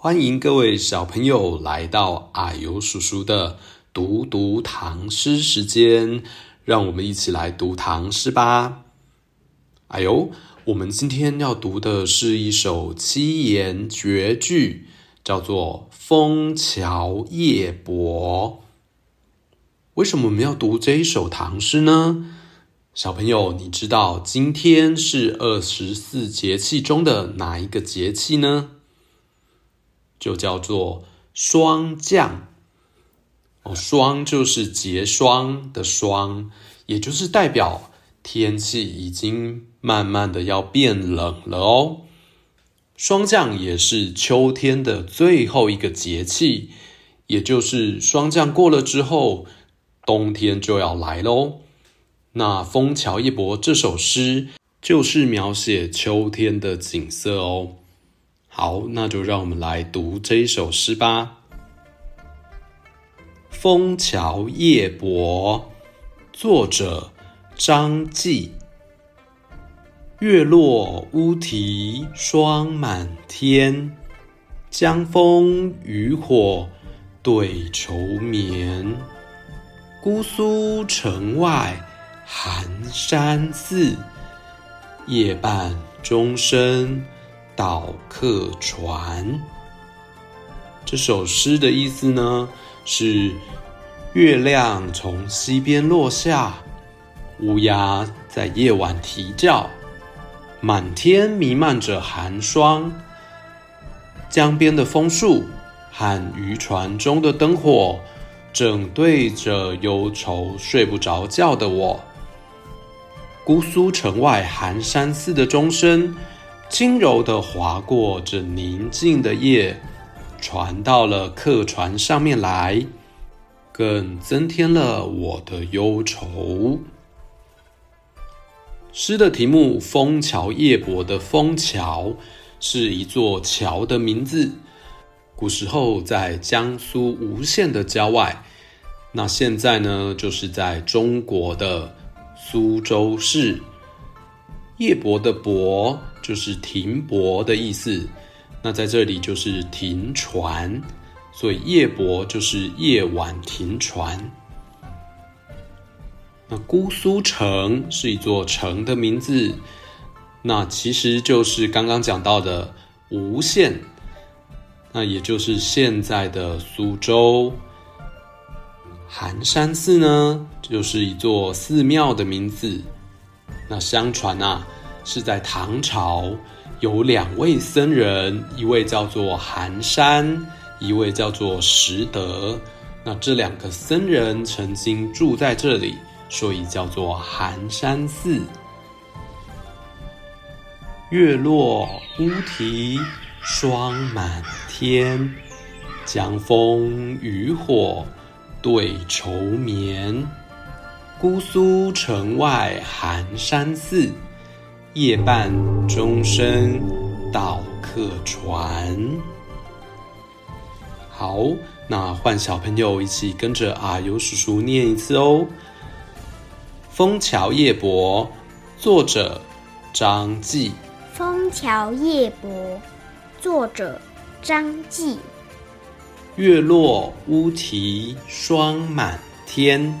欢迎各位小朋友来到啊呦叔叔的读读唐诗时间，让我们一起来读唐诗吧。啊呦，我们今天要读的是一首七言绝句，叫做《枫桥夜泊》。为什么我们要读这一首唐诗呢？小朋友，你知道今天是二十四节气中的哪一个节气呢？就叫做霜降哦，霜就是结霜的霜，也就是代表天气已经慢慢的要变冷了哦。霜降也是秋天的最后一个节气，也就是霜降过了之后，冬天就要来喽。那《枫桥夜泊》这首诗就是描写秋天的景色哦。好，那就让我们来读这一首诗吧。《枫桥夜泊》作者张继。月落乌啼霜满天，江枫渔火对愁眠。姑苏城外寒山寺，夜半钟声到客船。这首诗的意思呢，是月亮从西边落下，乌鸦在夜晚啼叫，满天弥漫着寒霜。江边的枫树和渔船中的灯火，正对着忧愁睡不着觉的我。姑苏城外寒山寺的钟声。轻柔的划过这宁静的夜，传到了客船上面来，更增添了我的忧愁。诗的题目《枫桥夜泊》的“枫桥”是一座桥的名字。古时候在江苏吴县的郊外，那现在呢，就是在中国的苏州市。夜泊的“泊”就是停泊的意思，那在这里就是停船，所以夜泊就是夜晚停船。那姑苏城是一座城的名字，那其实就是刚刚讲到的吴县，那也就是现在的苏州。寒山寺呢，就是一座寺庙的名字。那相传啊，是在唐朝有两位僧人，一位叫做寒山，一位叫做拾得。那这两个僧人曾经住在这里，所以叫做寒山寺。月落乌啼霜满天，江枫渔火对愁眠。姑苏城外寒山寺，夜半钟声到客船。好，那换小朋友一起跟着啊尤叔叔念一次哦。《枫桥夜泊》作者张继。《枫桥夜泊》作者张继。月落乌啼霜满天。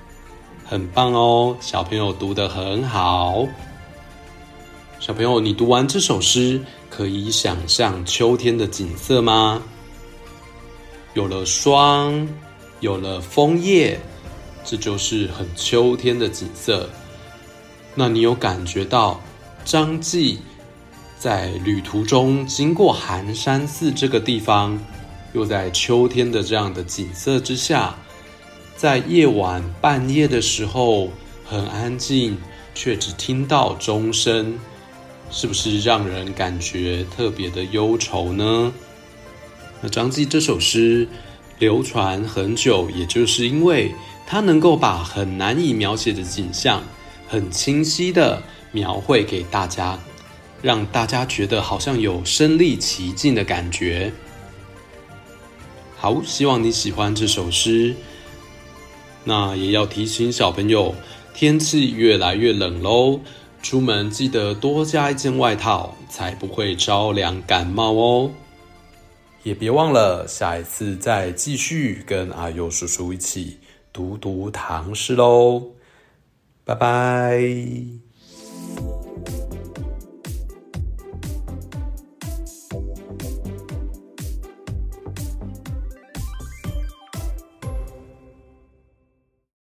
很棒哦，小朋友读得很好。小朋友，你读完这首诗，可以想象秋天的景色吗？有了霜，有了枫叶，这就是很秋天的景色。那你有感觉到张继在旅途中经过寒山寺这个地方，又在秋天的这样的景色之下，在夜晚半夜的时候，很安静，却只听到钟声，是不是让人感觉特别的忧愁呢？那张继这首诗流传很久，也就是因为它能够把很难以描写的景象，很清晰地描绘给大家，让大家觉得好像有身临其境的感觉。好，希望你喜欢这首诗。那也要提醒小朋友，天气越来越冷喽，出门记得多加一件外套，才不会着凉感冒哦。也别忘了下一次再继续跟阿佑叔叔一起读读唐诗喽。拜拜。